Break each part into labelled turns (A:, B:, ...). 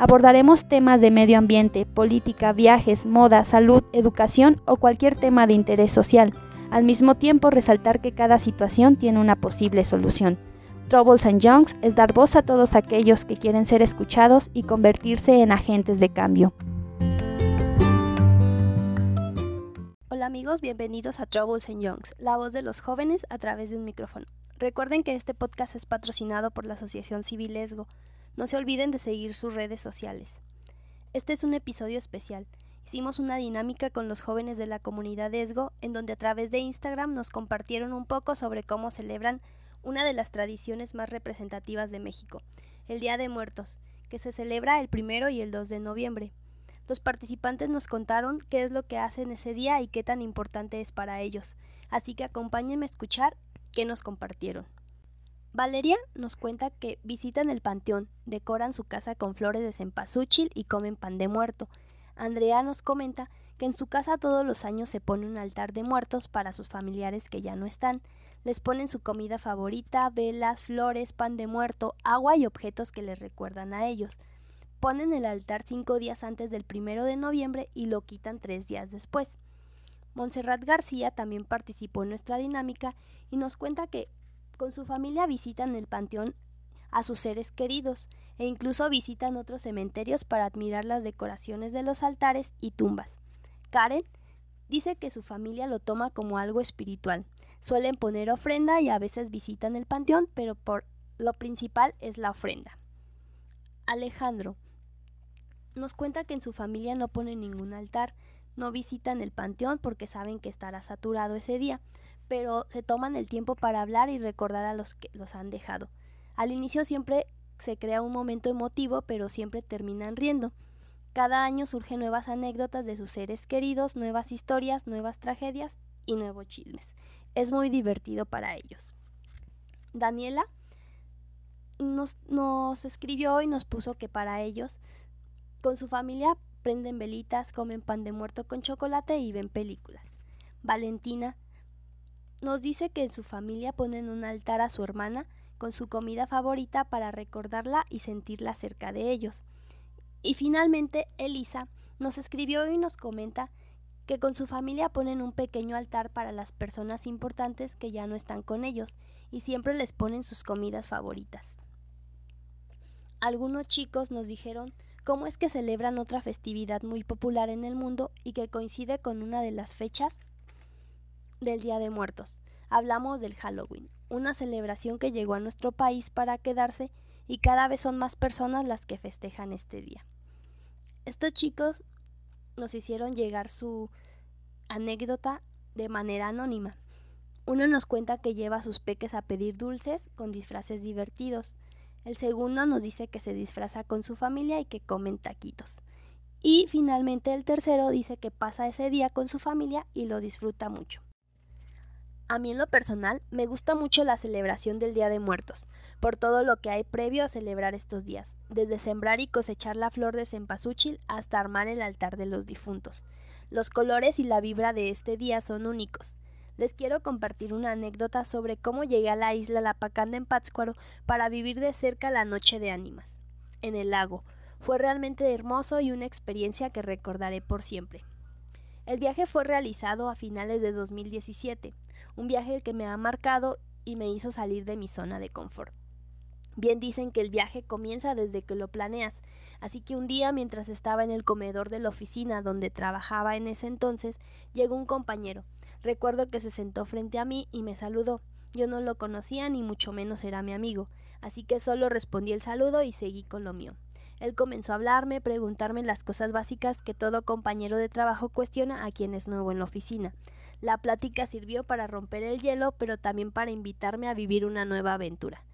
A: Abordaremos temas de medio ambiente, política, viajes, moda, salud, educación o cualquier tema de interés social al mismo tiempo resaltar que cada situación tiene una posible solución. Troubles and Youngs es dar voz a todos aquellos que quieren ser escuchados y convertirse en agentes de cambio. Hola amigos, bienvenidos a Troubles and Youngs, la voz de los jóvenes a través de un micrófono. Recuerden que este podcast es patrocinado por la Asociación Civil Esgo. No se olviden de seguir sus redes sociales. Este es un episodio especial Hicimos una dinámica con los jóvenes de la comunidad ESGO, en donde a través de Instagram nos compartieron un poco sobre cómo celebran una de las tradiciones más representativas de México, el Día de Muertos, que se celebra el primero y el 2 de noviembre. Los participantes nos contaron qué es lo que hacen ese día y qué tan importante es para ellos, así que acompáñenme a escuchar qué nos compartieron. Valeria nos cuenta que visitan el panteón, decoran su casa con flores de cempasúchil y comen pan de muerto. Andrea nos comenta que en su casa todos los años se pone un altar de muertos para sus familiares que ya no están. Les ponen su comida favorita, velas, flores, pan de muerto, agua y objetos que les recuerdan a ellos. Ponen el altar cinco días antes del primero de noviembre y lo quitan tres días después. Montserrat García también participó en nuestra dinámica y nos cuenta que con su familia visitan el panteón a sus seres queridos e incluso visitan otros cementerios para admirar las decoraciones de los altares y tumbas. Karen dice que su familia lo toma como algo espiritual. Suelen poner ofrenda y a veces visitan el panteón, pero por lo principal es la ofrenda. Alejandro nos cuenta que en su familia no ponen ningún altar, no visitan el panteón porque saben que estará saturado ese día, pero se toman el tiempo para hablar y recordar a los que los han dejado. Al inicio siempre se crea un momento emotivo, pero siempre terminan riendo. Cada año surgen nuevas anécdotas de sus seres queridos, nuevas historias, nuevas tragedias y nuevos chismes. Es muy divertido para ellos. Daniela nos, nos escribió y nos puso que para ellos, con su familia, prenden velitas, comen pan de muerto con chocolate y ven películas. Valentina nos dice que en su familia ponen un altar a su hermana con su comida favorita para recordarla y sentirla cerca de ellos. Y finalmente, Elisa nos escribió y nos comenta que con su familia ponen un pequeño altar para las personas importantes que ya no están con ellos y siempre les ponen sus comidas favoritas. Algunos chicos nos dijeron cómo es que celebran otra festividad muy popular en el mundo y que coincide con una de las fechas del Día de Muertos. Hablamos del Halloween, una celebración que llegó a nuestro país para quedarse y cada vez son más personas las que festejan este día. Estos chicos nos hicieron llegar su anécdota de manera anónima. Uno nos cuenta que lleva a sus peques a pedir dulces con disfraces divertidos. El segundo nos dice que se disfraza con su familia y que comen taquitos. Y finalmente el tercero dice que pasa ese día con su familia y lo disfruta mucho. A mí en lo personal me gusta mucho la celebración del Día de Muertos, por todo lo que hay previo a celebrar estos días, desde sembrar y cosechar la flor de cempasúchil hasta armar el altar de los difuntos. Los colores y la vibra de este día son únicos. Les quiero compartir una anécdota sobre cómo llegué a la isla Lapacanda en Pátzcuaro para vivir de cerca la noche de ánimas. En el lago. Fue realmente hermoso y una experiencia que recordaré por siempre. El viaje fue realizado a finales de 2017, un viaje que me ha marcado y me hizo salir de mi zona de confort. Bien dicen que el viaje comienza desde que lo planeas, así que un día mientras estaba en el comedor de la oficina donde trabajaba en ese entonces, llegó un compañero. Recuerdo que se sentó frente a mí y me saludó. Yo no lo conocía ni mucho menos era mi amigo, así que solo respondí el saludo y seguí con lo mío. Él comenzó a hablarme, preguntarme las cosas básicas que todo compañero de trabajo cuestiona a quien es nuevo en la oficina. La plática sirvió para romper el hielo, pero también para invitarme a vivir una nueva aventura.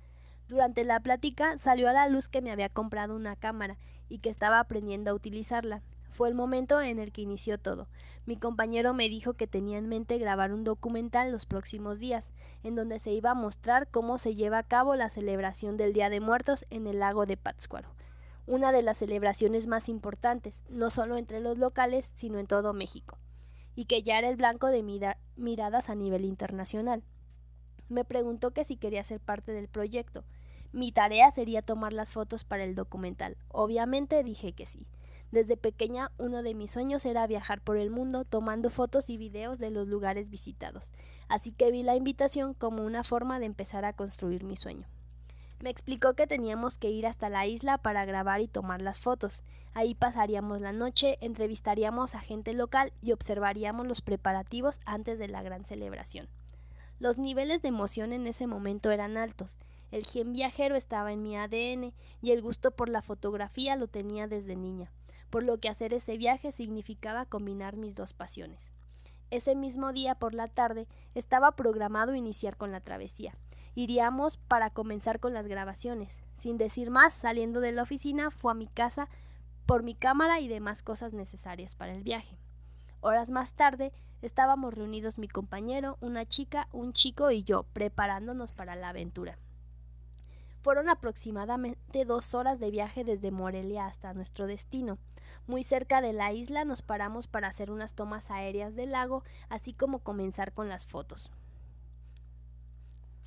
A: Durante la plática salió a la luz que me había comprado una cámara y que estaba aprendiendo a utilizarla. Fue el momento en el que inició todo. Mi compañero me dijo que tenía en mente grabar un documental los próximos días, en donde se iba a mostrar cómo se lleva a cabo la celebración del Día de Muertos en el lago de Pátzcuaro, una de las celebraciones más importantes, no solo entre los locales, sino en todo México, y que ya era el blanco de miradas a nivel internacional. Me preguntó que si quería ser parte del proyecto. Mi tarea sería tomar las fotos para el documental. Obviamente dije que sí. Desde pequeña uno de mis sueños era viajar por el mundo tomando fotos y videos de los lugares visitados, así que vi la invitación como una forma de empezar a construir mi sueño. Me explicó que teníamos que ir hasta la isla para grabar y tomar las fotos. Ahí pasaríamos la noche, entrevistaríamos a gente local y observaríamos los preparativos antes de la gran celebración. Los niveles de emoción en ese momento eran altos. El gen viajero estaba en mi ADN y el gusto por la fotografía lo tenía desde niña por lo que hacer ese viaje significaba combinar mis dos pasiones. Ese mismo día por la tarde estaba programado iniciar con la travesía. Iríamos para comenzar con las grabaciones. Sin decir más, saliendo de la oficina, fue a mi casa por mi cámara y demás cosas necesarias para el viaje. Horas más tarde, estábamos reunidos mi compañero, una chica, un chico y yo, preparándonos para la aventura. Fueron aproximadamente dos horas de viaje desde Morelia hasta nuestro destino. Muy cerca de la isla nos paramos para hacer unas tomas aéreas del lago, así como comenzar con las fotos.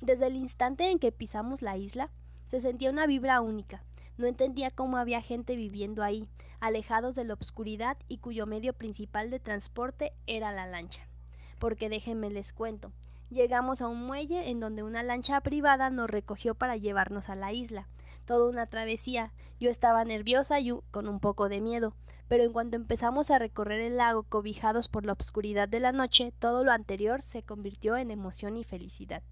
A: Desde el instante en que pisamos la isla, se sentía una vibra única. No entendía cómo había gente viviendo ahí, alejados de la obscuridad y cuyo medio principal de transporte era la lancha. Porque déjenme les cuento, Llegamos a un muelle en donde una lancha privada nos recogió para llevarnos a la isla. Toda una travesía. Yo estaba nerviosa y con un poco de miedo, pero en cuanto empezamos a recorrer el lago cobijados por la oscuridad de la noche, todo lo anterior se convirtió en emoción y felicidad.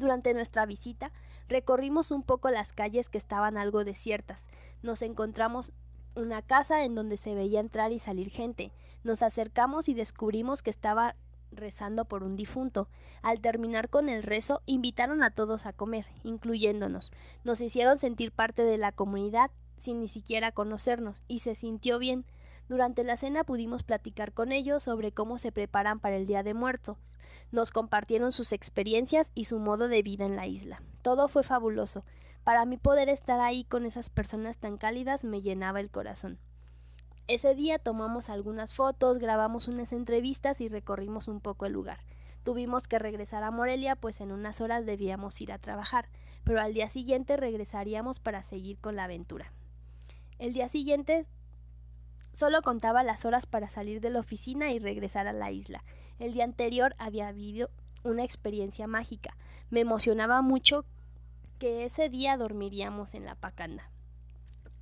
A: Durante nuestra visita, recorrimos un poco las calles que estaban algo desiertas. Nos encontramos una casa en donde se veía entrar y salir gente. Nos acercamos y descubrimos que estaba rezando por un difunto. Al terminar con el rezo, invitaron a todos a comer, incluyéndonos. Nos hicieron sentir parte de la comunidad sin ni siquiera conocernos, y se sintió bien. Durante la cena pudimos platicar con ellos sobre cómo se preparan para el Día de Muertos. Nos compartieron sus experiencias y su modo de vida en la isla. Todo fue fabuloso. Para mí poder estar ahí con esas personas tan cálidas me llenaba el corazón. Ese día tomamos algunas fotos, grabamos unas entrevistas y recorrimos un poco el lugar. Tuvimos que regresar a Morelia, pues en unas horas debíamos ir a trabajar, pero al día siguiente regresaríamos para seguir con la aventura. El día siguiente solo contaba las horas para salir de la oficina y regresar a la isla. El día anterior había vivido una experiencia mágica. Me emocionaba mucho que ese día dormiríamos en la pacanda.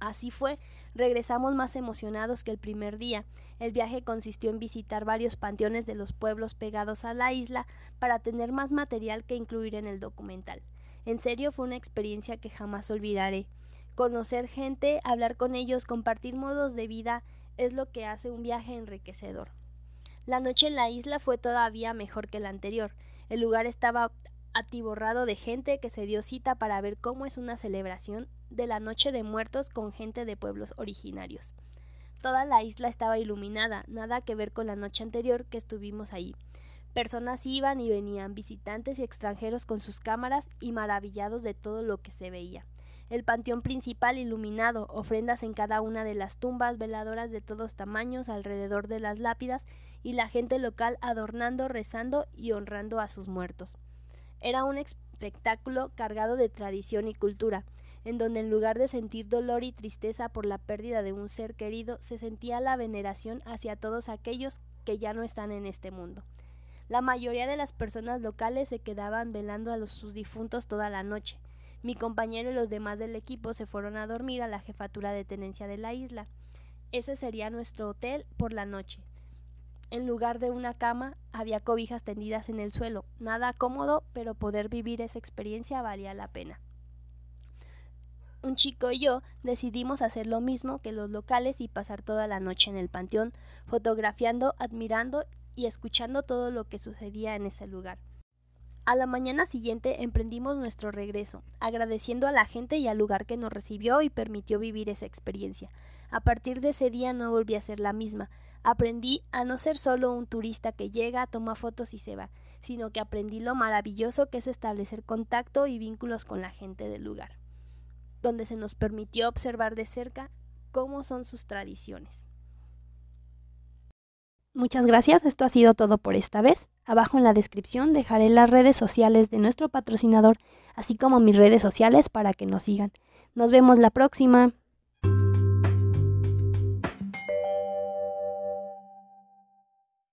A: Así fue, regresamos más emocionados que el primer día. El viaje consistió en visitar varios panteones de los pueblos pegados a la isla para tener más material que incluir en el documental. En serio fue una experiencia que jamás olvidaré. Conocer gente, hablar con ellos, compartir modos de vida es lo que hace un viaje enriquecedor. La noche en la isla fue todavía mejor que la anterior. El lugar estaba atiborrado de gente que se dio cita para ver cómo es una celebración de la Noche de Muertos con gente de pueblos originarios. Toda la isla estaba iluminada, nada que ver con la noche anterior que estuvimos ahí. Personas iban y venían, visitantes y extranjeros con sus cámaras y maravillados de todo lo que se veía. El panteón principal iluminado, ofrendas en cada una de las tumbas, veladoras de todos tamaños alrededor de las lápidas y la gente local adornando, rezando y honrando a sus muertos. Era un espectáculo cargado de tradición y cultura, en donde en lugar de sentir dolor y tristeza por la pérdida de un ser querido, se sentía la veneración hacia todos aquellos que ya no están en este mundo. La mayoría de las personas locales se quedaban velando a los, sus difuntos toda la noche. Mi compañero y los demás del equipo se fueron a dormir a la jefatura de tenencia de la isla. Ese sería nuestro hotel por la noche. En lugar de una cama, había cobijas tendidas en el suelo. Nada cómodo, pero poder vivir esa experiencia valía la pena. Un chico y yo decidimos hacer lo mismo que los locales y pasar toda la noche en el panteón, fotografiando, admirando y escuchando todo lo que sucedía en ese lugar. A la mañana siguiente emprendimos nuestro regreso, agradeciendo a la gente y al lugar que nos recibió y permitió vivir esa experiencia. A partir de ese día no volví a ser la misma. Aprendí a no ser solo un turista que llega, toma fotos y se va, sino que aprendí lo maravilloso que es establecer contacto y vínculos con la gente del lugar, donde se nos permitió observar de cerca cómo son sus tradiciones. Muchas gracias, esto ha sido todo por esta vez. Abajo en la descripción dejaré las redes sociales de nuestro patrocinador, así como mis redes sociales para que nos sigan. Nos vemos la próxima.